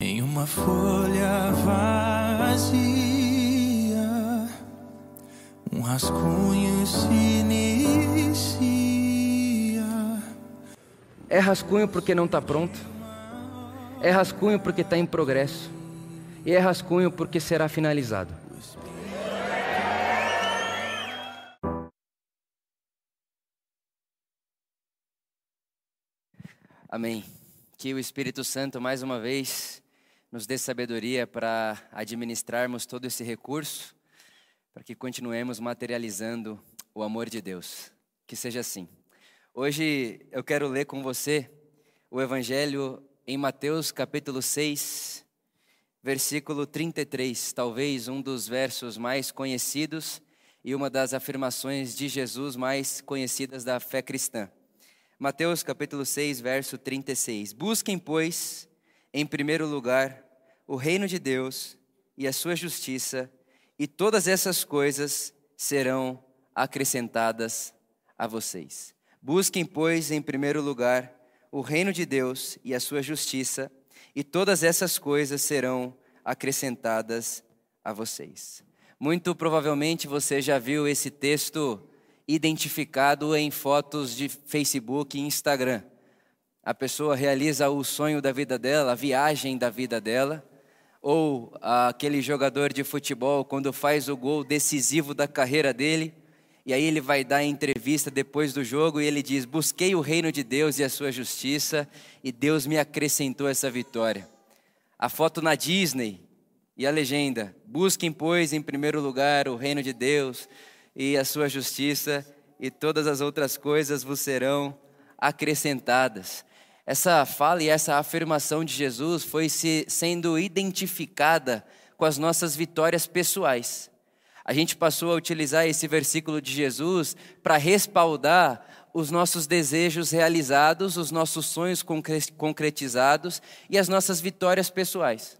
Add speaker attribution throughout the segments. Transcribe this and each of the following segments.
Speaker 1: Em uma folha vazia, um rascunho se inicia.
Speaker 2: É rascunho porque não está pronto. É rascunho porque está em progresso. E é rascunho porque será finalizado. Amém. Que o Espírito Santo, mais uma vez, nos dê sabedoria para administrarmos todo esse recurso, para que continuemos materializando o amor de Deus. Que seja assim. Hoje eu quero ler com você o Evangelho em Mateus capítulo 6, versículo 33, talvez um dos versos mais conhecidos e uma das afirmações de Jesus mais conhecidas da fé cristã. Mateus capítulo 6, verso 36. Busquem, pois, em primeiro lugar, o reino de Deus e a sua justiça, e todas essas coisas serão acrescentadas a vocês. Busquem, pois, em primeiro lugar, o reino de Deus e a sua justiça, e todas essas coisas serão acrescentadas a vocês. Muito provavelmente você já viu esse texto identificado em fotos de Facebook e Instagram. A pessoa realiza o sonho da vida dela, a viagem da vida dela, ou aquele jogador de futebol quando faz o gol decisivo da carreira dele, e aí ele vai dar entrevista depois do jogo e ele diz: "Busquei o reino de Deus e a sua justiça, e Deus me acrescentou essa vitória". A foto na Disney e a legenda: "Busquem, pois, em primeiro lugar o reino de Deus, e a sua justiça, e todas as outras coisas vos serão acrescentadas. Essa fala e essa afirmação de Jesus foi se, sendo identificada com as nossas vitórias pessoais. A gente passou a utilizar esse versículo de Jesus para respaldar os nossos desejos realizados, os nossos sonhos concretizados e as nossas vitórias pessoais.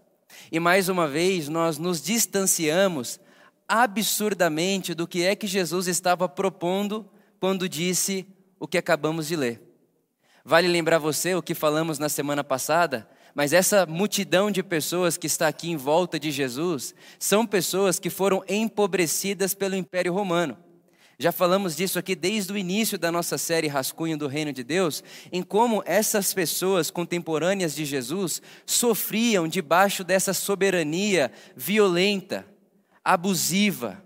Speaker 2: E mais uma vez, nós nos distanciamos absurdamente do que é que Jesus estava propondo quando disse o que acabamos de ler. Vale lembrar você o que falamos na semana passada, mas essa multidão de pessoas que está aqui em volta de Jesus são pessoas que foram empobrecidas pelo Império Romano. Já falamos disso aqui desde o início da nossa série Rascunho do Reino de Deus, em como essas pessoas contemporâneas de Jesus sofriam debaixo dessa soberania violenta, abusiva.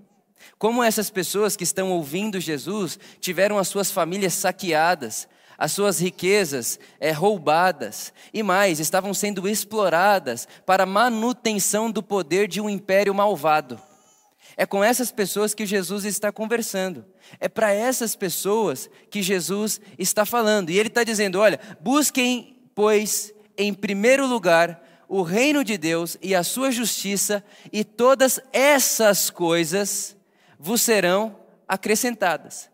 Speaker 2: Como essas pessoas que estão ouvindo Jesus tiveram as suas famílias saqueadas, as suas riquezas é, roubadas e mais, estavam sendo exploradas para manutenção do poder de um império malvado. É com essas pessoas que Jesus está conversando. É para essas pessoas que Jesus está falando. E ele está dizendo: olha, busquem, pois, em primeiro lugar, o reino de Deus e a sua justiça, e todas essas coisas vos serão acrescentadas.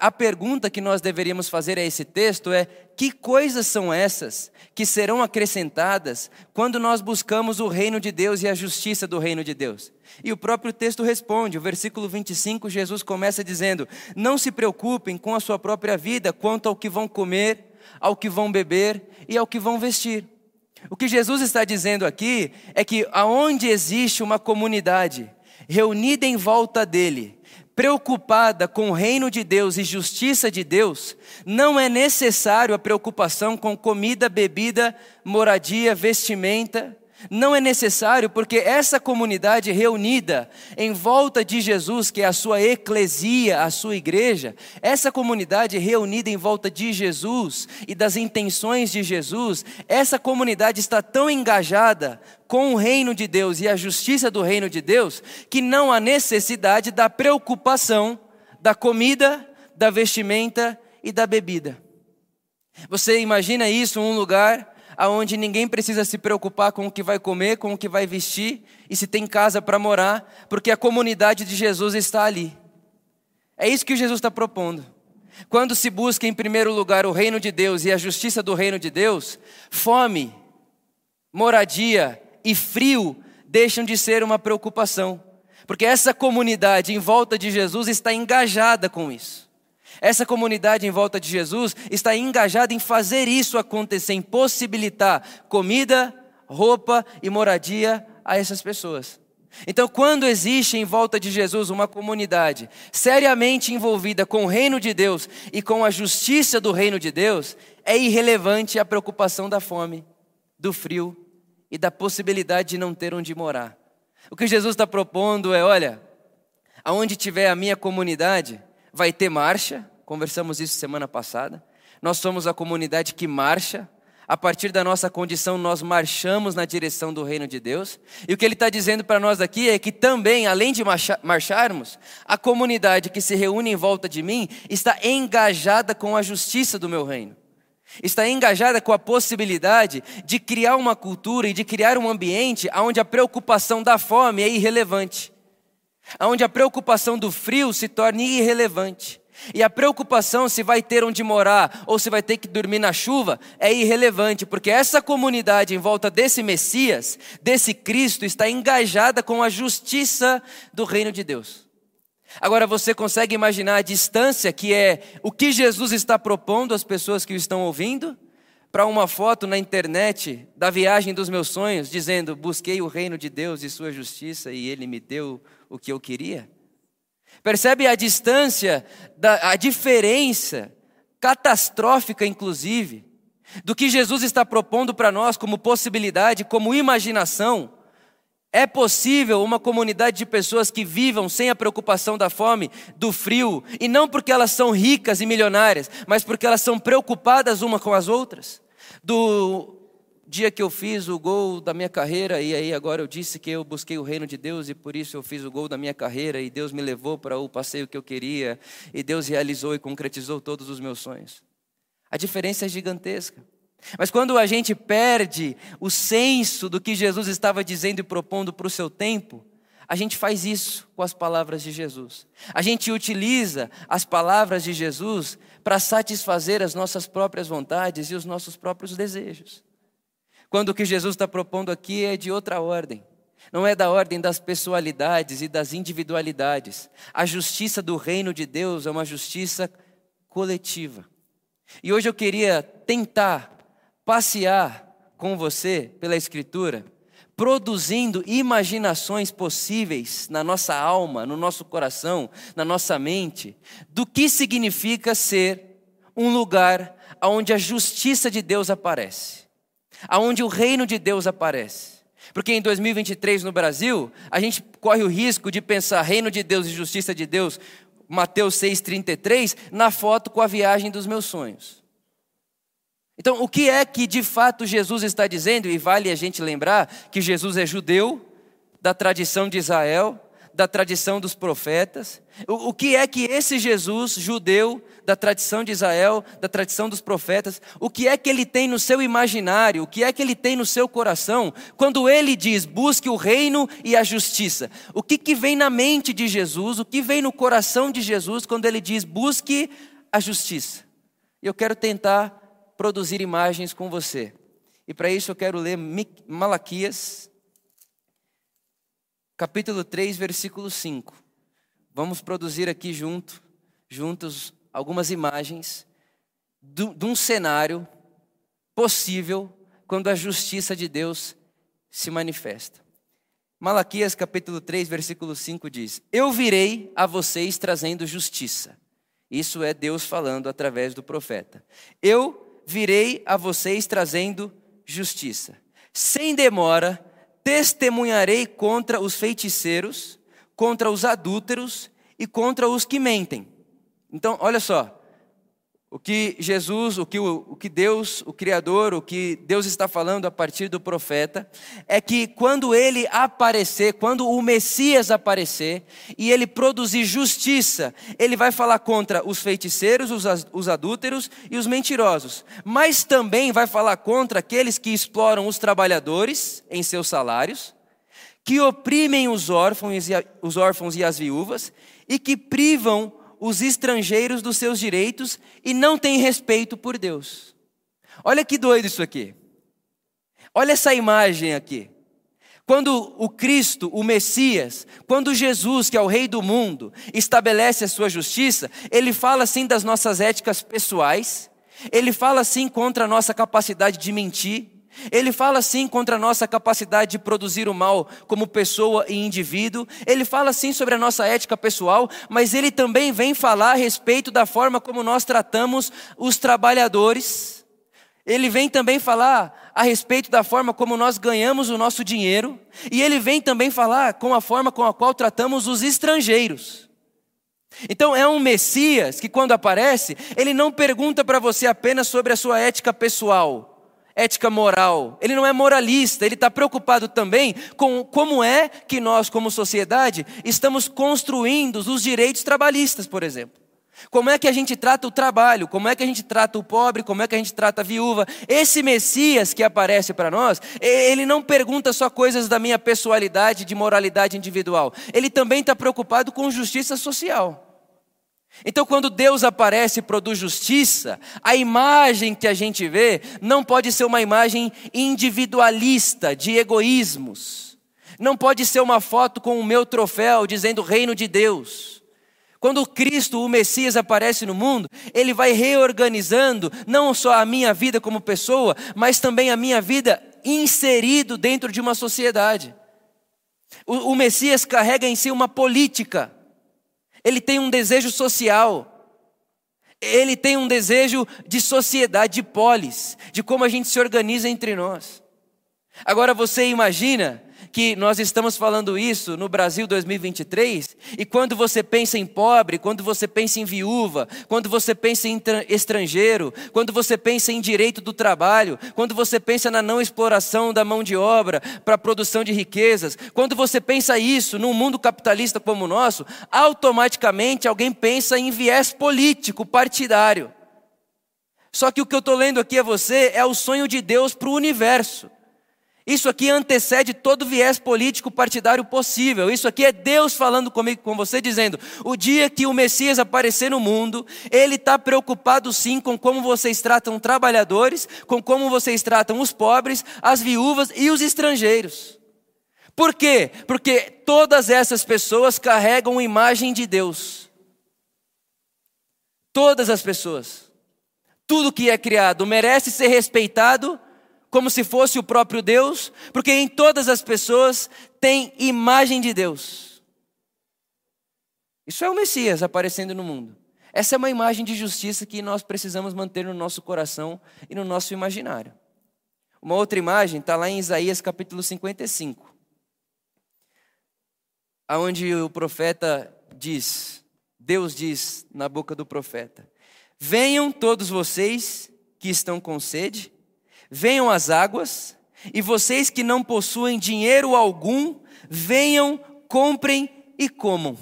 Speaker 2: A pergunta que nós deveríamos fazer a esse texto é: que coisas são essas que serão acrescentadas quando nós buscamos o reino de Deus e a justiça do reino de Deus? E o próprio texto responde, o versículo 25, Jesus começa dizendo: Não se preocupem com a sua própria vida quanto ao que vão comer, ao que vão beber e ao que vão vestir. O que Jesus está dizendo aqui é que aonde existe uma comunidade reunida em volta dele, preocupada com o reino de Deus e justiça de Deus, não é necessário a preocupação com comida, bebida, moradia, vestimenta, não é necessário, porque essa comunidade reunida em volta de Jesus, que é a sua eclesia, a sua igreja, essa comunidade reunida em volta de Jesus e das intenções de Jesus, essa comunidade está tão engajada com o reino de Deus e a justiça do reino de Deus, que não há necessidade da preocupação da comida, da vestimenta e da bebida. Você imagina isso, um lugar aonde ninguém precisa se preocupar com o que vai comer, com o que vai vestir e se tem casa para morar, porque a comunidade de Jesus está ali. É isso que Jesus está propondo. Quando se busca em primeiro lugar o reino de Deus e a justiça do reino de Deus, fome, moradia e frio deixam de ser uma preocupação, porque essa comunidade em volta de Jesus está engajada com isso. Essa comunidade em volta de Jesus está engajada em fazer isso acontecer, em possibilitar comida, roupa e moradia a essas pessoas. Então, quando existe em volta de Jesus uma comunidade seriamente envolvida com o reino de Deus e com a justiça do reino de Deus, é irrelevante a preocupação da fome, do frio e da possibilidade de não ter onde morar. O que Jesus está propondo é: olha, aonde tiver a minha comunidade, vai ter marcha, conversamos isso semana passada. Nós somos a comunidade que marcha a partir da nossa condição, nós marchamos na direção do reino de Deus. E o que ele está dizendo para nós aqui é que também, além de marcharmos, a comunidade que se reúne em volta de mim está engajada com a justiça do meu reino. Está engajada com a possibilidade de criar uma cultura e de criar um ambiente onde a preocupação da fome é irrelevante, onde a preocupação do frio se torne irrelevante e a preocupação se vai ter onde morar ou se vai ter que dormir na chuva é irrelevante, porque essa comunidade em volta desse Messias, desse Cristo, está engajada com a justiça do reino de Deus. Agora você consegue imaginar a distância que é o que Jesus está propondo às pessoas que o estão ouvindo? Para uma foto na internet da viagem dos meus sonhos, dizendo: Busquei o reino de Deus e sua justiça e ele me deu o que eu queria? Percebe a distância, a diferença, catastrófica inclusive, do que Jesus está propondo para nós como possibilidade, como imaginação. É possível uma comunidade de pessoas que vivam sem a preocupação da fome, do frio, e não porque elas são ricas e milionárias, mas porque elas são preocupadas uma com as outras, do dia que eu fiz o gol da minha carreira, e aí agora eu disse que eu busquei o reino de Deus e por isso eu fiz o gol da minha carreira, e Deus me levou para o passeio que eu queria, e Deus realizou e concretizou todos os meus sonhos. A diferença é gigantesca. Mas quando a gente perde o senso do que Jesus estava dizendo e propondo para o seu tempo, a gente faz isso com as palavras de Jesus. A gente utiliza as palavras de Jesus para satisfazer as nossas próprias vontades e os nossos próprios desejos. Quando o que Jesus está propondo aqui é de outra ordem. Não é da ordem das pessoalidades e das individualidades. A justiça do reino de Deus é uma justiça coletiva. E hoje eu queria tentar passear com você pela Escritura, produzindo imaginações possíveis na nossa alma, no nosso coração, na nossa mente, do que significa ser um lugar onde a justiça de Deus aparece aonde o reino de Deus aparece. Porque em 2023 no Brasil, a gente corre o risco de pensar reino de Deus e justiça de Deus, Mateus 6,33, na foto com a viagem dos meus sonhos. Então, o que é que de fato Jesus está dizendo? E vale a gente lembrar que Jesus é judeu, da tradição de Israel, da tradição dos profetas. O, o, que é que esse Jesus judeu, da tradição de Israel, da tradição dos profetas, o que é que ele tem no seu imaginário, o que é que ele tem no seu coração, quando ele diz busque o reino e a justiça? O que, que vem na mente de Jesus, o que vem no coração de Jesus quando ele diz busque a justiça? Eu quero tentar produzir imagens com você. E para isso eu quero ler Malaquias capítulo 3, versículo 5. Vamos produzir aqui junto, juntos algumas imagens de um cenário possível quando a justiça de Deus se manifesta. Malaquias capítulo 3, versículo 5 diz: Eu virei a vocês trazendo justiça. Isso é Deus falando através do profeta. Eu virei a vocês trazendo justiça. Sem demora, testemunharei contra os feiticeiros, contra os adúlteros e contra os que mentem. Então, olha só, o que Jesus, o que, o, o que Deus, o Criador, o que Deus está falando a partir do profeta, é que quando ele aparecer, quando o Messias aparecer e ele produzir justiça, ele vai falar contra os feiticeiros, os, os adúlteros e os mentirosos, mas também vai falar contra aqueles que exploram os trabalhadores em seus salários, que oprimem os órfãos e, os órfãos e as viúvas e que privam os estrangeiros dos seus direitos e não têm respeito por Deus. Olha que doido isso aqui. Olha essa imagem aqui. Quando o Cristo, o Messias, quando Jesus, que é o Rei do mundo, estabelece a sua justiça, ele fala assim das nossas éticas pessoais, ele fala assim contra a nossa capacidade de mentir, Ele fala sim contra a nossa capacidade de produzir o mal como pessoa e indivíduo. Ele fala sim sobre a nossa ética pessoal, mas ele também vem falar a respeito da forma como nós tratamos os trabalhadores. Ele vem também falar a respeito da forma como nós ganhamos o nosso dinheiro. E ele vem também falar com a forma com a qual tratamos os estrangeiros. Então é um Messias que, quando aparece, ele não pergunta para você apenas sobre a sua ética pessoal, ética moral. Ele não é moralista, ele está preocupado também com como é que nós, como sociedade, estamos construindo os direitos trabalhistas, por exemplo. Como é que a gente trata o trabalho? Como é que a gente trata o pobre? Como é que a gente trata a viúva? Esse Messias que aparece para nós, ele não pergunta só coisas da minha pessoalidade, de moralidade individual. Ele também está preocupado com justiça social. Então, quando Deus aparece e produz justiça, a imagem que a gente vê não pode ser uma imagem individualista, de egoísmos. Não pode ser uma foto com o meu troféu dizendo reino de Deus. Quando Cristo, o Messias, aparece no mundo, ele vai reorganizando não só a minha vida como pessoa, mas também a minha vida inserido dentro de uma sociedade. O, o Messias carrega em si uma política, ele tem um desejo social, ele tem um desejo de sociedade, de polis, de como a gente se organiza entre nós. Agora você imagina que nós estamos falando isso no Brasil 2023, e quando você pensa em pobre, quando você pensa em viúva, quando você pensa em estrangeiro, quando você pensa em direito do trabalho, quando você pensa na não exploração da mão de obra para a produção de riquezas, quando você pensa isso num mundo capitalista como o nosso, automaticamente alguém pensa em viés político, partidário. Só que o que eu estou lendo aqui a você é o sonho de Deus para o universo. Isso aqui antecede todo viés político partidário possível. Isso aqui é Deus falando comigo, com você, dizendo: o dia que o Messias aparecer no mundo, Ele está preocupado sim com como vocês tratam trabalhadores, com como vocês tratam os pobres, as viúvas e os estrangeiros. Por quê? Porque todas essas pessoas carregam a imagem de Deus. Todas as pessoas. Tudo que é criado merece ser respeitado como se fosse o próprio Deus, porque em todas as pessoas tem imagem de Deus. Isso é o Messias aparecendo no mundo. Essa é uma imagem de justiça que nós precisamos manter no nosso coração e no nosso imaginário. Uma outra imagem está lá em Isaías capítulo 55, aonde o profeta diz, Deus diz na boca do profeta: Venham todos vocês que estão com sede, venham as águas, e vocês que não possuem dinheiro algum, venham, comprem e comam.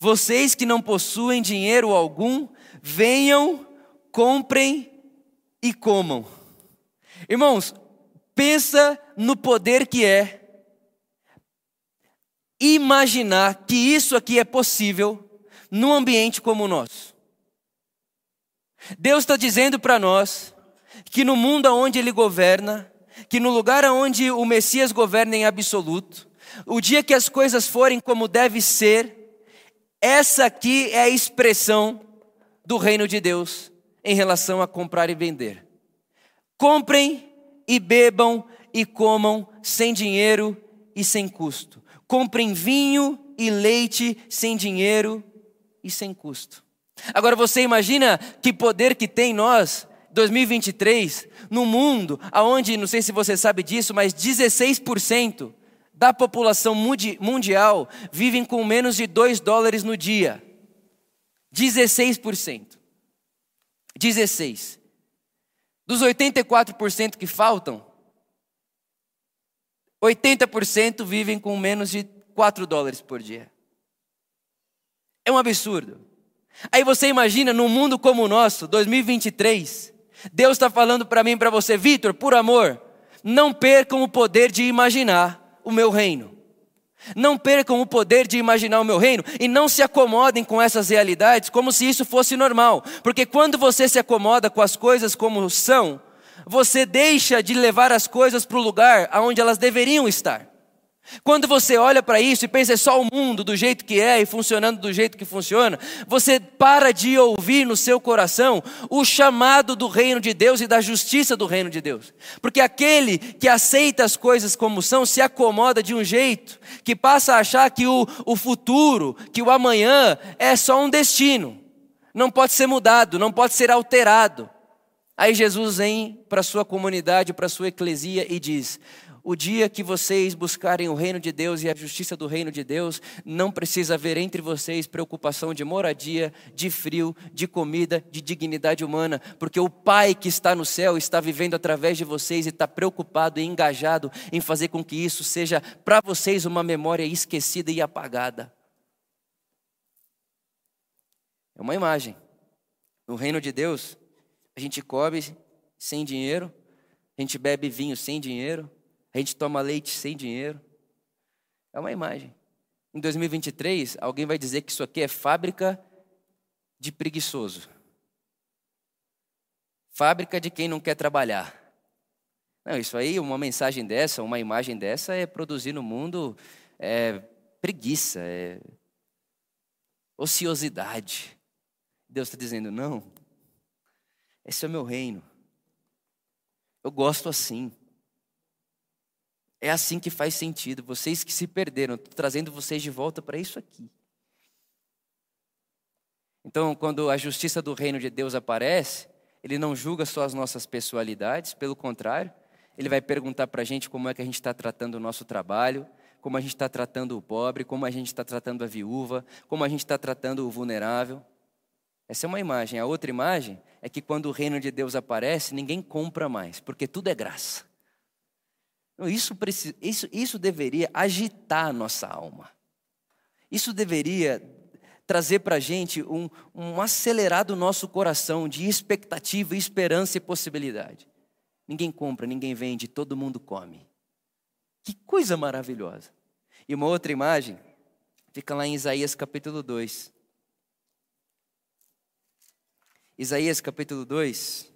Speaker 2: Vocês que não possuem dinheiro algum, venham, comprem e comam. Irmãos, pensa no poder que é imaginar que isso aqui é possível num ambiente como o nosso. Deus está dizendo para nós que no mundo onde ele governa, que no lugar onde o Messias governa em absoluto, o dia que as coisas forem como deve ser, essa aqui é a expressão do reino de Deus em relação a comprar e vender. Comprem e bebam e comam sem dinheiro e sem custo. Comprem vinho e leite sem dinheiro e sem custo. Agora você imagina que poder que tem nós 2023, no mundo, aonde, não sei se você sabe disso, mas 16% da população mundial vivem com menos de 2 dólares no dia. 16%. 16. Dos 84% que faltam, 80% vivem com menos de 4 dólares por dia. É um absurdo. Aí você imagina num mundo como o nosso, 2023, Deus está falando para mim e para você, Vitor, por amor, não percam o poder de imaginar o meu reino. Não percam o poder de imaginar o meu reino e não se acomodem com essas realidades como se isso fosse normal, porque quando você se acomoda com as coisas como são, você deixa de levar as coisas para o lugar aonde elas deveriam estar. Quando você olha para isso e pensa é só o mundo do jeito que é e funcionando do jeito que funciona, você para de ouvir no seu coração o chamado do reino de Deus e da justiça do reino de Deus. Porque aquele que aceita as coisas como são se acomoda de um jeito que passa a achar que o, o futuro, que o amanhã é só um destino, não pode ser mudado, não pode ser alterado. Aí Jesus vem para sua comunidade, para sua eclesia e diz: o dia que vocês buscarem o reino de Deus e a justiça do reino de Deus, não precisa haver entre vocês preocupação de moradia, de frio, de comida, de dignidade humana, porque o Pai que está no céu está vivendo através de vocês e está preocupado e engajado em fazer com que isso seja para vocês uma memória esquecida e apagada. É uma imagem. No reino de Deus, a gente come sem dinheiro, a gente bebe vinho sem dinheiro, a gente toma leite sem dinheiro. É uma imagem. Em 2023, alguém vai dizer que isso aqui é fábrica de preguiçoso. Fábrica de quem não quer trabalhar. Não, isso aí, uma mensagem dessa, uma imagem dessa é produzir no mundo é, preguiça, é ociosidade. Deus está dizendo: não, esse é o meu reino. Eu gosto assim. É assim que faz sentido. Vocês que se perderam, estou trazendo vocês de volta para isso aqui. Então, quando a justiça do reino de Deus aparece, ele não julga só as nossas pessoalidades, pelo contrário, ele vai perguntar para a gente como é que a gente está tratando o nosso trabalho, como a gente está tratando o pobre, como a gente está tratando a viúva, como a gente está tratando o vulnerável. Essa é uma imagem. A outra imagem é que quando o reino de Deus aparece, ninguém compra mais, porque tudo é graça. Isso, isso, isso deveria agitar a nossa alma. Isso deveria trazer para a gente um, um acelerado nosso coração de expectativa, esperança e possibilidade. Ninguém compra, ninguém vende, todo mundo come. Que coisa maravilhosa. E uma outra imagem fica lá em Isaías capítulo 2. Isaías capítulo 2,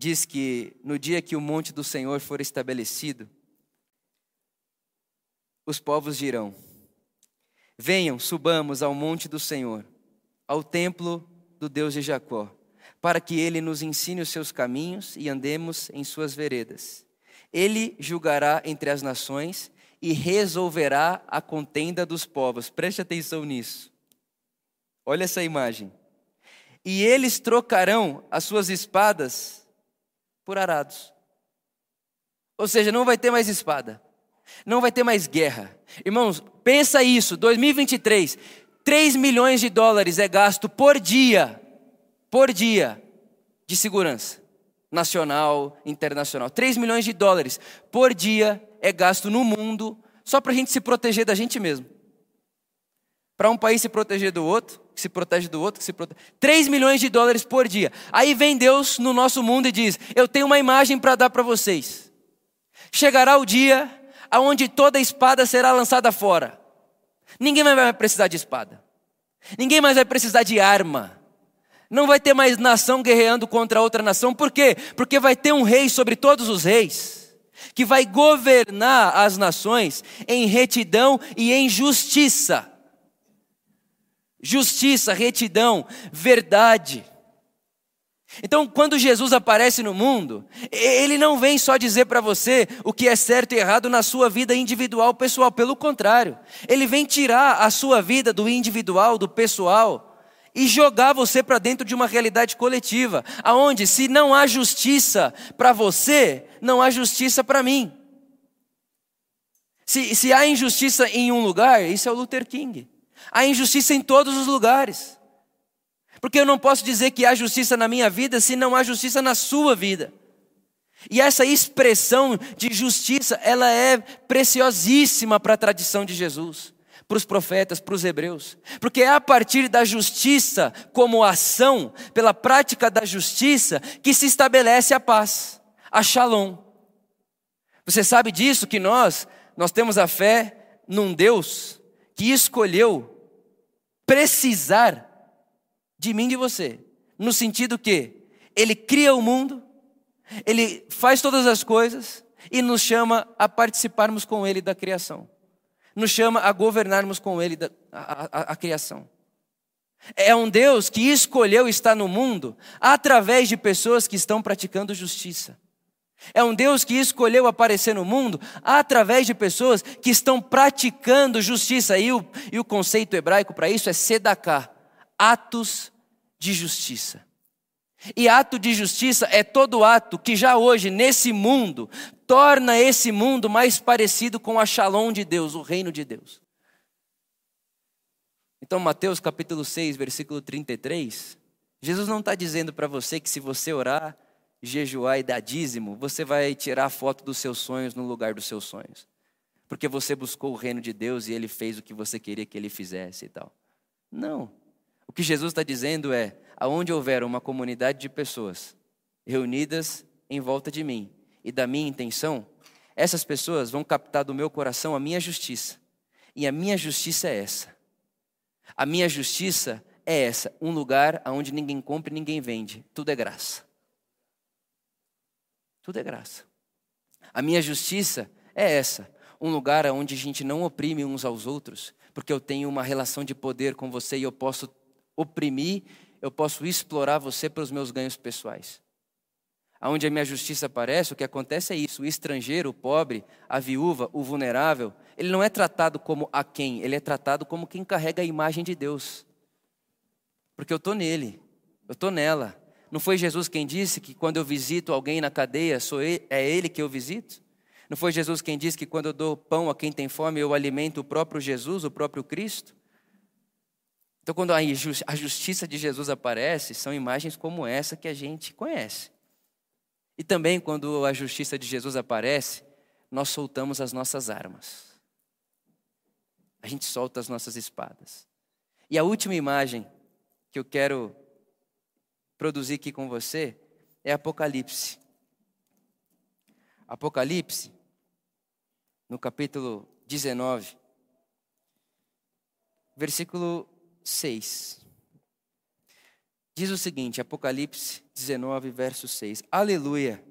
Speaker 2: diz que no dia que o monte do Senhor for estabelecido, os povos dirão: Venham, subamos ao monte do Senhor, ao templo do Deus de Jacó, para que ele nos ensine os seus caminhos e andemos em suas veredas. Ele julgará entre as nações e resolverá a contenda dos povos. Preste atenção nisso. Olha essa imagem. E eles trocarão as suas espadas por arados. Ou seja, não vai ter mais espada, não vai ter mais guerra. Irmãos, pensa isso, 2023, 3 milhões de dólares é gasto por dia, por dia, de segurança nacional, internacional. 3 milhões de dólares por dia é gasto no mundo só para a gente se proteger da gente mesmo. Para um país se proteger do outro, que se protege do outro, que se protege. 3 milhões de dólares por dia. Aí vem Deus no nosso mundo e diz: Eu tenho uma imagem para dar para vocês. Chegará o dia aonde toda espada será lançada fora. Ninguém mais vai precisar de espada. Ninguém mais vai precisar de arma. Não vai ter mais nação guerreando contra outra nação. Por quê? Porque vai ter um rei sobre todos os reis, que vai governar as nações em retidão e em justiça justiça, retidão, verdade. Então, quando Jesus aparece no mundo, ele não vem só dizer para você o que é certo e errado na sua vida individual, pessoal, pelo contrário, ele vem tirar a sua vida do individual, do pessoal, e jogar você para dentro de uma realidade coletiva, aonde se não há justiça para você, não há justiça para mim. Se, se há injustiça em um lugar, isso é o Luther King. Há injustiça em todos os lugares. Porque eu não posso dizer que há justiça na minha vida se não há justiça na sua vida. E essa expressão de justiça, ela é preciosíssima para a tradição de Jesus, para os profetas, para os hebreus. Porque é a partir da justiça como ação, pela prática da justiça, que se estabelece a paz, a shalom. Você sabe disso que nós, nós temos a fé num Deus que escolheu precisar de mim e de você. No sentido que ele cria o mundo, ele faz todas as coisas, e nos chama a participarmos com Ele da criação. Nos chama a governarmos com Ele da, a, a, a criação. É um Deus que escolheu estar no mundo através de pessoas que estão praticando justiça. É um Deus que escolheu aparecer no mundo através de pessoas que estão praticando justiça. E o, e o conceito hebraico para isso é sedaká atos de justiça. E ato de justiça é todo ato que já hoje, nesse mundo, torna esse mundo mais parecido com a shalom de Deus, o reino de Deus. Então, Mateus capítulo 6, versículo 33, Jesus não está dizendo para você que se você orar, jejuar e dar dízimo, você vai tirar a foto dos seus sonhos no lugar dos seus sonhos. Porque você buscou o reino de Deus e ele fez o que você queria que ele fizesse e tal. Não. O que Jesus está dizendo é: aonde houver uma comunidade de pessoas reunidas em volta de mim e da minha intenção, essas pessoas vão captar do meu coração a minha justiça. E a minha justiça é essa. A minha justiça é essa: um lugar onde ninguém compra e ninguém vende. Tudo é graça. Tudo é graça. A minha justiça é essa: um lugar onde a gente não oprime uns aos outros, porque eu tenho uma relação de poder com você e eu posso oprimir, eu posso explorar você para os meus ganhos pessoais. Aonde a minha justiça aparece, o que acontece é isso: o estrangeiro, o pobre, a viúva, o vulnerável, ele não é tratado como a quem, ele é tratado como quem carrega a imagem de Deus. Porque eu estou nele, eu estou nela. Não foi Jesus quem disse que quando eu visito alguém na cadeia, sou ele, é ele que eu visito? Não foi Jesus quem disse que quando eu dou pão a quem tem fome, eu alimento o próprio Jesus, o próprio Cristo? Então, quando a justiça de Jesus aparece, são imagens como essa que a gente conhece. E também, quando a justiça de Jesus aparece, nós soltamos as nossas armas. A gente solta as nossas espadas. E a última imagem que eu quero produzir aqui com você é Apocalipse. Apocalipse, no capítulo 19, versículo 6. Diz o seguinte, Apocalipse 19, verso 6. Aleluia,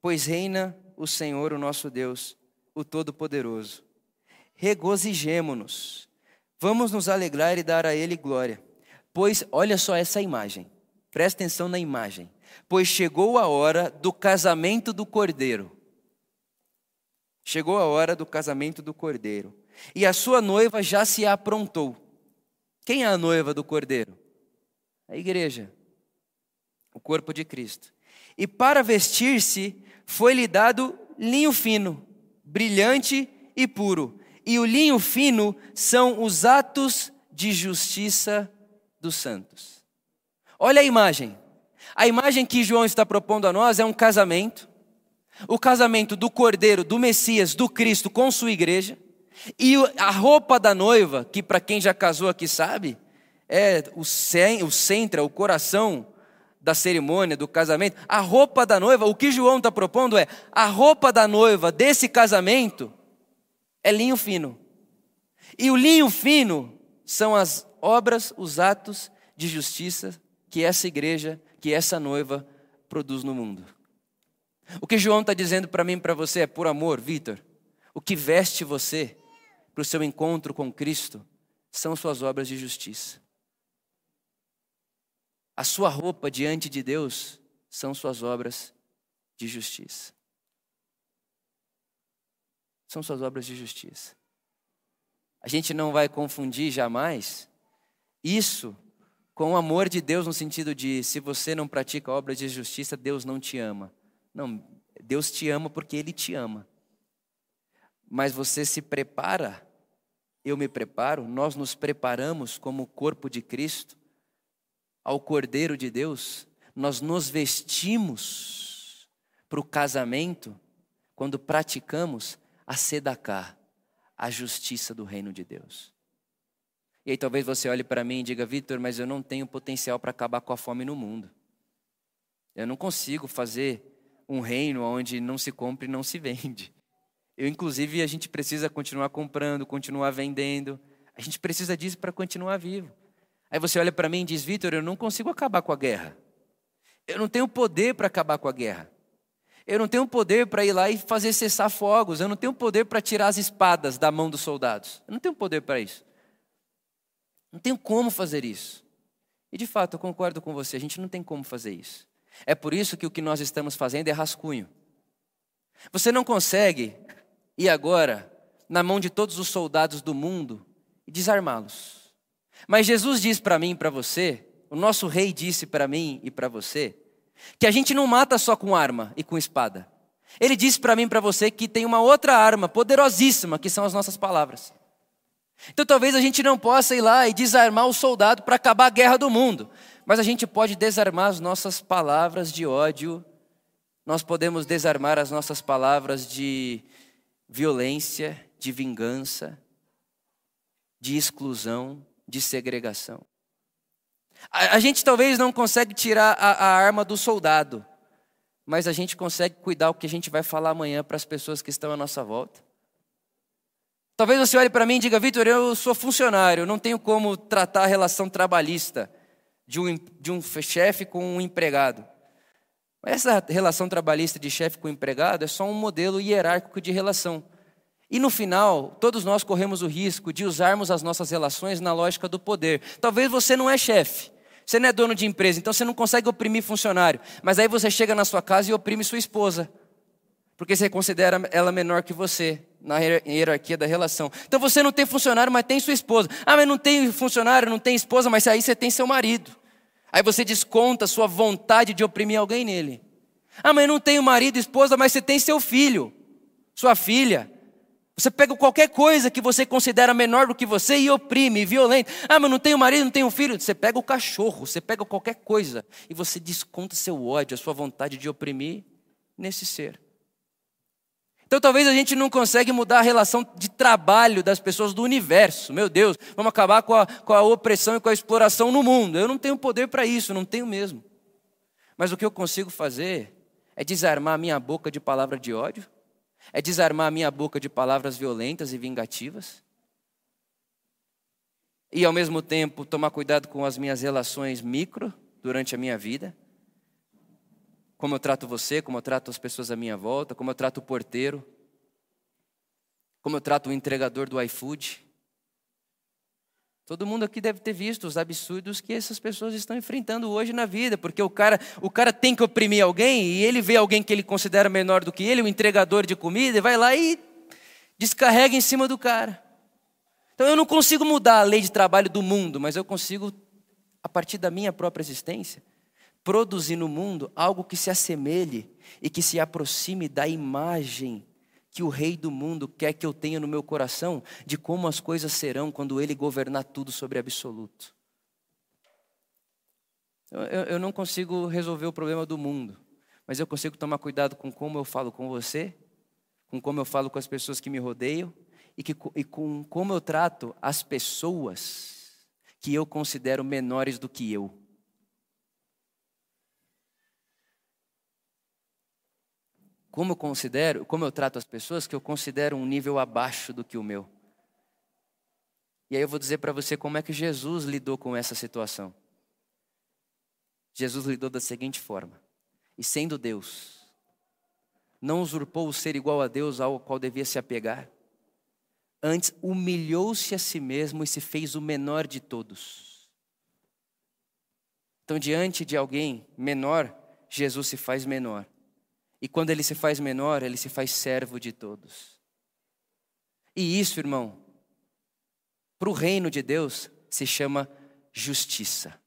Speaker 2: pois reina o Senhor, o nosso Deus, o Todo-Poderoso. Regozijemo-nos, vamos nos alegrar e dar a Ele glória. Pois, olha só essa imagem. Presta atenção na imagem. Pois chegou a hora do casamento do cordeiro. Chegou a hora do casamento do cordeiro. E a sua noiva já se aprontou. Quem é a noiva do cordeiro? A igreja. O corpo de Cristo. E para vestir-se foi-lhe dado linho fino, brilhante e puro. E o linho fino são os atos de justiça dos santos. Olha a imagem. A imagem que João está propondo a nós é um casamento. O casamento do Cordeiro, do Messias, do Cristo com sua igreja. E a roupa da noiva, que para quem já casou aqui sabe, é o, o centro, é o coração da cerimônia, do casamento. A roupa da noiva, o que João está propondo é: a roupa da noiva desse casamento é linho fino. E o linho fino são as obras, os atos de justiça que essa igreja, que essa noiva produz no mundo. O que João está dizendo para mim e para você é por amor, Vitor. O que veste você para o seu encontro com Cristo são suas obras de justiça. A sua roupa diante de Deus são suas obras de justiça. São suas obras de justiça. A gente não vai confundir jamais isso com o amor de Deus no sentido de se você não pratica obras de justiça, Deus não te ama. Não, Deus te ama porque Ele te ama. Mas você se prepara, eu me preparo, nós nos preparamos como corpo de Cristo, ao Cordeiro de Deus, nós nos vestimos para o casamento quando praticamos a sedacá, a justiça do reino de Deus. E aí talvez você olhe para mim e diga, Vitor, mas eu não tenho potencial para acabar com a fome no mundo. Eu não consigo fazer um reino onde não se compra e não se vende. Eu, inclusive, a gente precisa continuar comprando, continuar vendendo. A gente precisa disso para continuar vivo. Aí você olha para mim e diz, Vitor, eu não consigo acabar com a guerra. Eu não tenho poder para acabar com a guerra. Eu não tenho poder para ir lá e fazer cessar fogos. Eu não tenho poder para tirar as espadas da mão dos soldados. Eu não tenho poder para isso. Não tenho como fazer isso. E de fato, eu concordo com você, a gente não tem como fazer isso. É por isso que o que nós estamos fazendo é rascunho. Você não consegue ir agora na mão de todos os soldados do mundo e desarmá-los. Mas Jesus diz para mim e para você, o nosso rei disse para mim e para você, que a gente não mata só com arma e com espada. Ele disse para mim e para você que tem uma outra arma poderosíssima, que são as nossas palavras. Então talvez a gente não possa ir lá e desarmar o soldado para acabar a guerra do mundo, mas a gente pode desarmar as nossas palavras de ódio, nós podemos desarmar as nossas palavras de violência, de vingança, de exclusão, de segregação. A, gente talvez não consegue tirar a, a arma do soldado, mas a gente consegue cuidar o que a gente vai falar amanhã para as pessoas que estão à nossa volta. Talvez você olhe para mim e diga, Vitor, eu sou funcionário, não tenho como tratar a relação trabalhista de um, de um chefe com um empregado. Essa relação trabalhista de chefe com empregado é só um modelo hierárquico de relação. E no final, todos nós corremos o risco de usarmos as nossas relações na lógica do poder. Talvez você não é chefe, você não é dono de empresa, então você não consegue oprimir funcionário. Mas aí você chega na sua casa e oprime sua esposa, porque você considera ela menor que você na hierarquia da relação. Então você não tem funcionário, mas tem sua esposa. Ah, mas não tem funcionário, não tem esposa, mas aí você tem seu marido. Aí você desconta sua vontade de oprimir alguém nele. Ah, mas não tenho marido, esposa, mas você tem seu filho, sua filha. Você pega qualquer coisa que você considera menor do que você e oprime, violento. Ah, mas não tenho marido, não tenho filho. Você pega o cachorro, você pega qualquer coisa e você desconta seu ódio, a sua vontade de oprimir nesse ser. Então talvez a gente não consegue mudar a relação de trabalho das pessoas do universo. Meu Deus, vamos acabar com a, com a opressão e com a exploração no mundo. Eu não tenho poder para isso, não tenho mesmo. Mas o que eu consigo fazer é desarmar a minha boca de palavra de ódio, é desarmar a minha boca de palavras violentas e vingativas, e ao mesmo tempo tomar cuidado com as minhas relações micro durante a minha vida como eu trato você, como eu trato as pessoas à minha volta, como eu trato o porteiro, como eu trato o entregador do iFood. Todo mundo aqui deve ter visto os absurdos que essas pessoas estão enfrentando hoje na vida, porque o cara, o cara tem que oprimir alguém e ele vê alguém que ele considera menor do que ele, o entregador de comida, e vai lá e descarrega em cima do cara. Então eu não consigo mudar a lei de trabalho do mundo, mas eu consigo, a partir da minha própria existência, produzir no mundo algo que se assemelhe e que se aproxime da imagem que o rei do mundo quer que eu tenha no meu coração de como as coisas serão quando ele governar tudo sobre absoluto. Eu, eu não consigo resolver o problema do mundo, mas eu consigo tomar cuidado com como eu falo com você, com como eu falo com as pessoas que me rodeiam e, que, e com como eu trato as pessoas que eu considero menores do que eu. Como eu considero, como eu trato as pessoas que eu considero um nível abaixo do que o meu. E aí eu vou dizer para você como é que Jesus lidou com essa situação. Jesus lidou da seguinte forma: e sendo Deus, não usurpou o ser igual a Deus ao qual devia se apegar, antes humilhou-se a si mesmo e se fez o menor de todos. Então, diante de alguém menor, Jesus se faz menor. E quando ele se faz menor, ele se faz servo de todos. E isso, irmão, para o reino de Deus se chama justiça.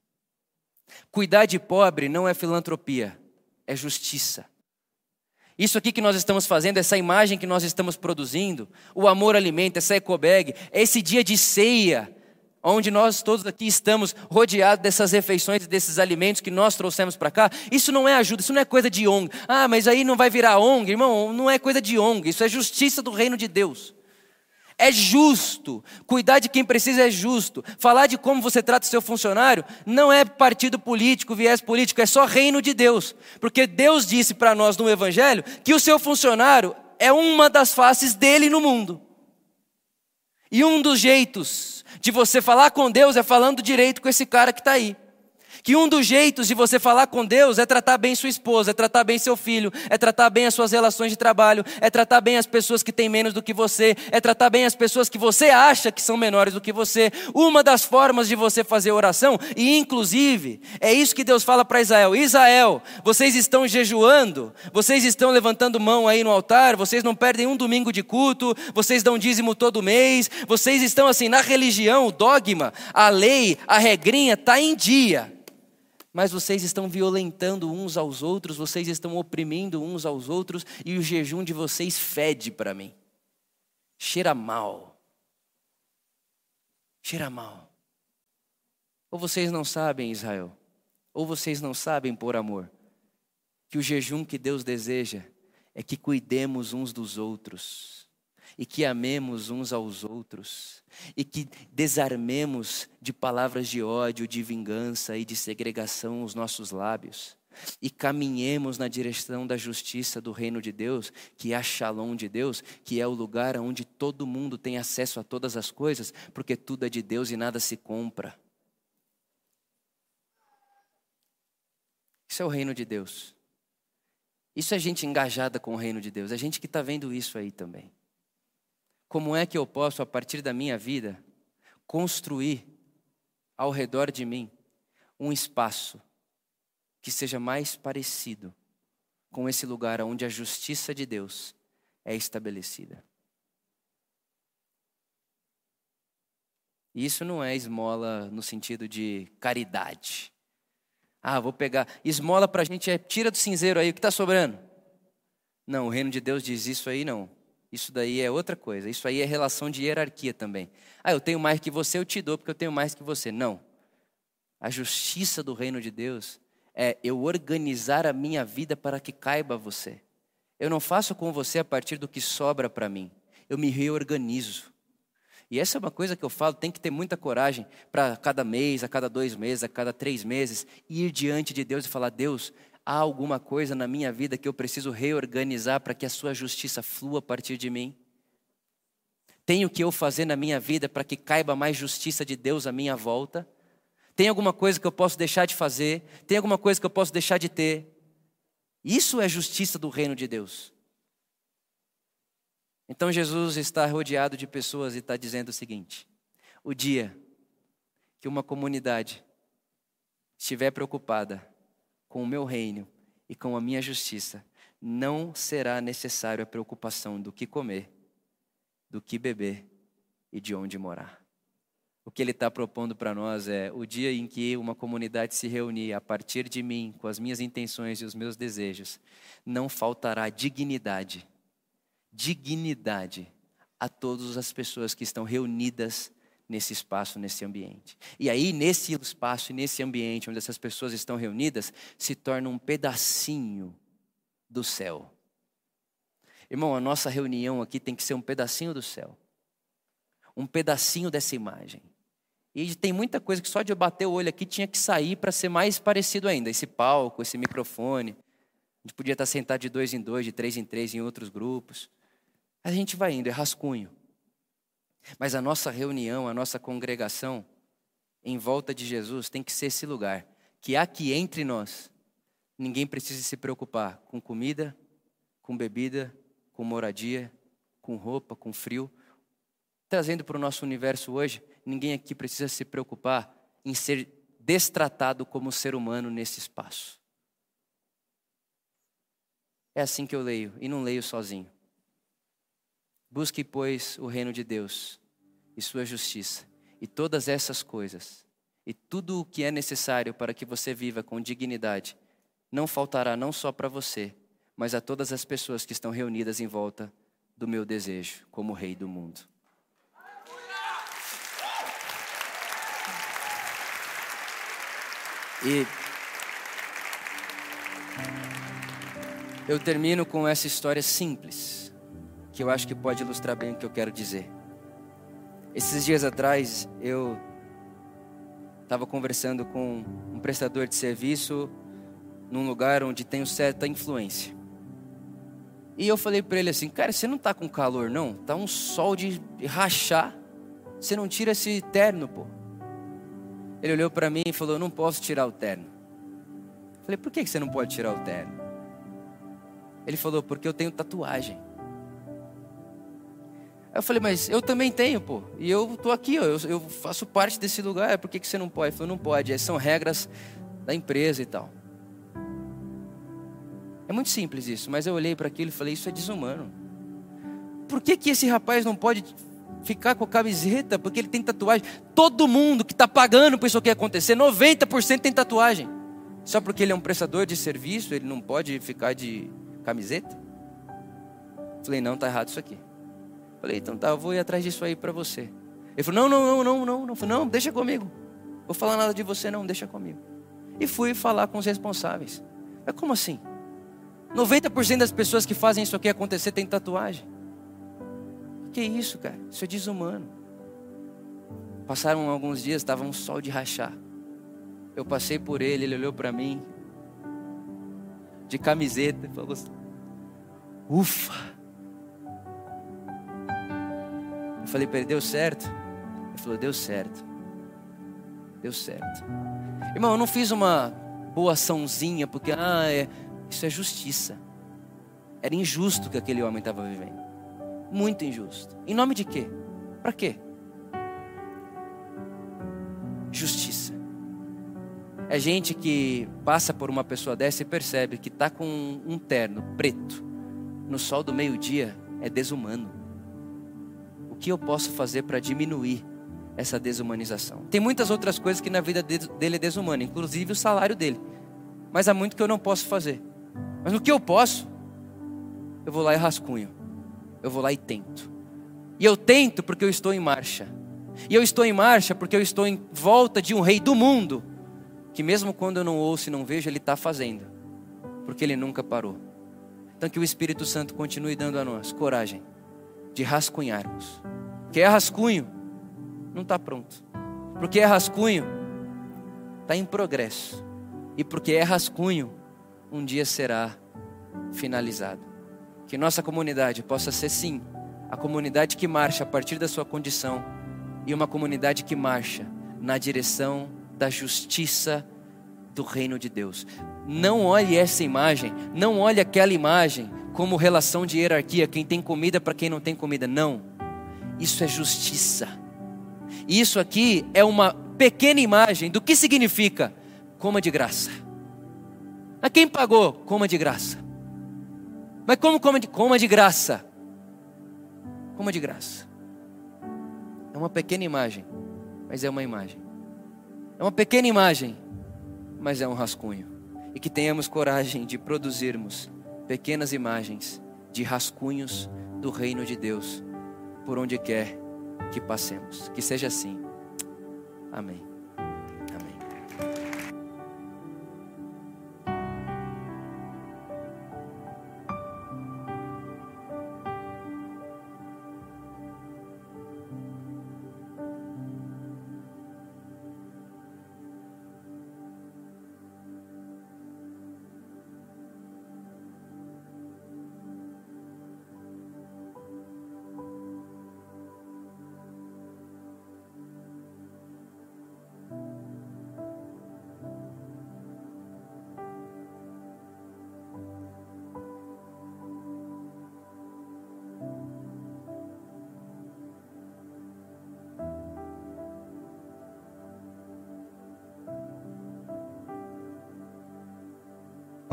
Speaker 2: Cuidar de pobre não é filantropia, é justiça. Isso aqui que nós estamos fazendo, essa imagem que nós estamos produzindo, o amor alimenta, essa ecobag, esse dia de ceia onde nós todos aqui estamos rodeados dessas refeições, desses alimentos que nós trouxemos para cá, isso não é ajuda, isso não é coisa de ONG. Ah, mas aí não vai virar ONG, irmão, não é coisa de ONG, isso é justiça do reino de Deus. É justo, cuidar de quem precisa é justo. Falar de como você trata o seu funcionário não é partido político, viés político, é só reino de Deus. Porque Deus disse para nós no Evangelho que o seu funcionário é uma das faces dele no mundo. E um dos jeitos de você falar com Deus é falando direito com esse cara que está aí. Que um dos jeitos de você falar com Deus é tratar bem sua esposa, é tratar bem seu filho, é tratar bem as suas relações de trabalho, é tratar bem as pessoas que têm menos do que você, é tratar bem as pessoas que você acha que são menores do que você. Uma das formas de você fazer oração, e inclusive, é isso que Deus fala para Israel: Israel, vocês estão jejuando, vocês estão levantando mão aí no altar, vocês não perdem um domingo de culto, vocês dão dízimo todo mês, vocês estão assim na religião, o dogma, a lei, a regrinha está em dia mas vocês estão violentando uns aos outros, vocês estão oprimindo uns aos outros, e o jejum de vocês fede para mim. Cheira mal. Cheira mal. Ou vocês não sabem, Israel, ou vocês não sabem, por amor, que o jejum que Deus deseja é que cuidemos uns dos outros e que amemos uns aos outros e que desarmemos de palavras de ódio, de vingança e de segregação os nossos lábios e caminhemos na direção da justiça do reino de Deus, que é a Shalom de Deus, que é o lugar onde todo mundo tem acesso a todas as coisas, porque tudo é de Deus e nada se compra. Isso é o reino de Deus. Isso é gente engajada com o reino de Deus, é gente que está vendo isso aí também. Como é que eu posso, a partir da minha vida, construir ao redor de mim um espaço que seja mais parecido com esse lugar onde a justiça de Deus é estabelecida? E isso não é esmola no sentido de caridade. Ah, vou pegar. Esmola para a gente é tira do cinzeiro aí, o que está sobrando? Não, o reino de Deus diz isso aí não. Isso daí é outra coisa. Isso aí é relação de hierarquia também. Ah, eu tenho mais que você, eu te dou porque eu tenho mais que você. Não. A justiça do reino de Deus é eu organizar a minha vida para que caiba você. Eu não faço com você a partir do que sobra para mim. Eu me reorganizo. E essa é uma coisa que eu falo, tem que ter muita coragem para cada mês, a cada dois meses, a cada três meses, ir diante de Deus e falar: Deus, há alguma coisa na minha vida que eu preciso reorganizar para que a sua justiça flua a partir de mim? Tenho que eu fazer na minha vida para que caiba mais justiça de Deus à minha volta? Tem alguma coisa que eu posso deixar de fazer? Tem alguma coisa que eu posso deixar de ter? Isso é justiça do reino de Deus. Então Jesus está rodeado de pessoas e está dizendo o seguinte: o dia que uma comunidade estiver preocupada com o meu reino e com a minha justiça, não será necessário a preocupação do que comer, do que beber e de onde morar. O que ele está propondo para nós é o dia em que uma comunidade se reunir a partir de mim, com as minhas intenções e os meus desejos, não faltará dignidade, dignidade a todas as pessoas que estão reunidas nesse espaço, nesse ambiente. E aí, nesse espaço e nesse ambiente onde essas pessoas estão reunidas, se torna um pedacinho do céu. Irmão, a nossa reunião aqui tem que ser um pedacinho do céu. Um pedacinho dessa imagem. E tem muita coisa que só de eu bater o olho aqui tinha que sair para ser mais parecido ainda. Esse palco, esse microfone. A gente podia estar sentado de dois em dois, de três em três em outros grupos. A gente vai indo, é rascunho. Mas a nossa reunião, a nossa congregação em volta de Jesus tem que ser esse lugar que aqui entre nós ninguém precisa se preocupar com comida, com bebida, com moradia, com roupa, com frio. Trazendo para o nosso universo hoje, ninguém aqui precisa se preocupar em ser destratado como ser humano nesse espaço. É assim que eu leio e não leio sozinho. Busque, pois, o reino de Deus e sua justiça, e todas essas coisas, e tudo o que é necessário para que você viva com dignidade, não faltará não só para você, mas a todas as pessoas que estão reunidas em volta do meu desejo como Rei do mundo. E eu termino com essa história simples que eu acho que pode ilustrar bem o que eu quero dizer. Esses dias atrás eu estava conversando com um prestador de serviço num lugar onde tenho certa influência. E eu falei para ele assim, cara, você não tá com calor não? Tá um sol de rachar. Você não tira esse terno, pô. Ele olhou para mim e falou: não posso tirar o terno. Eu falei: Por que você não pode tirar o terno? Ele falou: Porque eu tenho tatuagem. Aí eu falei, mas eu também tenho, pô. E eu tô aqui, ó, eu, eu faço parte desse lugar. Por que, que você não pode? Ele falou, não pode. São regras da empresa e tal. É muito simples isso, mas eu olhei para aquilo e falei, isso é desumano. Por que, que esse rapaz não pode ficar com a camiseta? Porque ele tem tatuagem. Todo mundo que está pagando por isso que acontecer, 90% tem tatuagem. Só porque ele é um prestador de serviço, ele não pode ficar de camiseta? Falei, não, tá errado isso aqui. Falei, então tá, eu vou ir atrás disso aí para você. Ele falou, não, não, não, não, não, não. Falei, não, deixa comigo. Vou falar nada de você, não, deixa comigo. E fui falar com os responsáveis. Mas como assim? 90% das pessoas que fazem isso aqui acontecer tem tatuagem. Que isso, cara? Isso é desumano. Passaram alguns dias, estava um sol de rachar. Eu passei por ele, ele olhou para mim, de camiseta, e falou assim: Ufa! Eu falei para ele: deu certo? Ele falou: deu certo. Deu certo. Irmão, eu não fiz uma boa açãozinha, porque ah, é, isso é justiça. Era injusto que aquele homem estava vivendo. Muito injusto. Em nome de quê? Para quê? Justiça. É gente que passa por uma pessoa dessa e percebe que está com um terno preto no sol do meio-dia é desumano que eu posso fazer para diminuir essa desumanização. Tem muitas outras coisas que na vida dele é desumana, inclusive o salário dele. Mas há muito que eu não posso fazer. Mas no que eu posso, eu vou lá e rascunho. Eu vou lá e tento. E eu tento porque eu estou em marcha. E eu estou em marcha porque eu estou em volta de um rei do mundo, que mesmo quando eu não ouço e não vejo, ele está fazendo, porque ele nunca parou. Então que o Espírito Santo continue dando a nós coragem de rascunharmos. Que é rascunho, não está pronto. Porque é rascunho, está em progresso. E porque é rascunho, um dia será finalizado. Que nossa comunidade possa ser sim a comunidade que marcha a partir da sua condição e uma comunidade que marcha na direção da justiça do reino de Deus. Não olhe essa imagem, não olhe aquela imagem como relação de hierarquia, quem tem comida para quem não tem comida. Não. Isso é justiça. Isso aqui é uma pequena imagem do que significa coma de graça. A quem pagou? Coma de graça. Mas como coma de, coma de graça? Coma de graça. É uma pequena imagem, mas é uma imagem. É uma pequena imagem, mas é um rascunho. E que tenhamos coragem de produzirmos pequenas imagens de rascunhos do reino de Deus por onde quer que passemos. Que seja assim. Amém.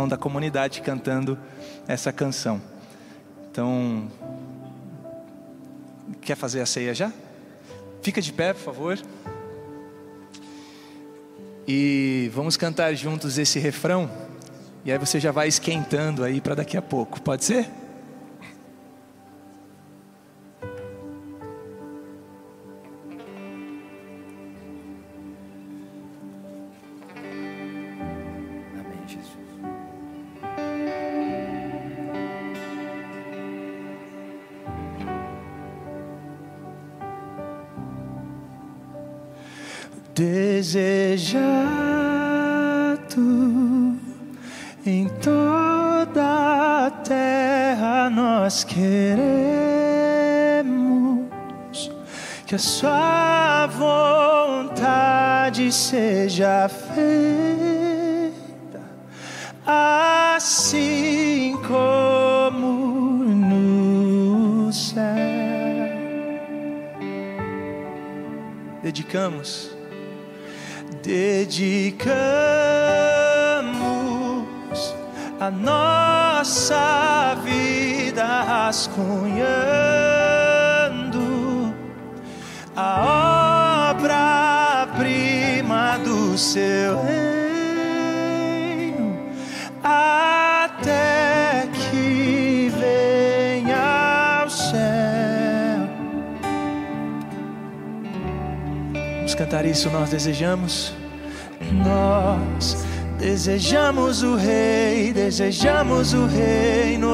Speaker 3: Da comunidade cantando essa canção. Então, quer fazer a ceia já? Fica de pé, por favor. E vamos cantar juntos esse refrão. E aí você já vai esquentando aí para daqui a pouco. Pode ser? Desejado em toda a terra nós queremos que a sua vontade seja feita, assim como no céu. Dedicamos, dedicamos a nossa vida rascunhando a obra-prima do seu reino até que venha ao céu. Vamos cantar isso, nós desejamos. Nós desejamos o Rei, desejamos o reino.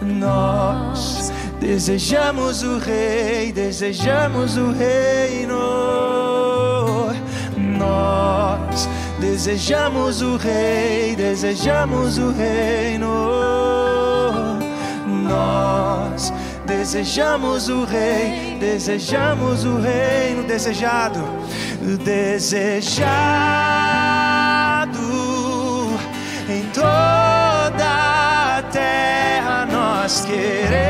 Speaker 3: Nós desejamos o Rei, desejamos o reino. Nós desejamos o Rei, desejamos o reino. Nós desejamos o Rei, desejamos o reino desejado, desejado em toda a terra. Nós queremos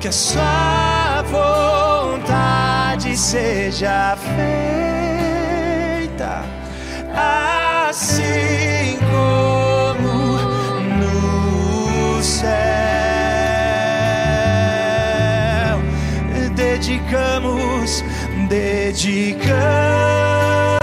Speaker 3: que a Sua vontade seja feita assim dedicar.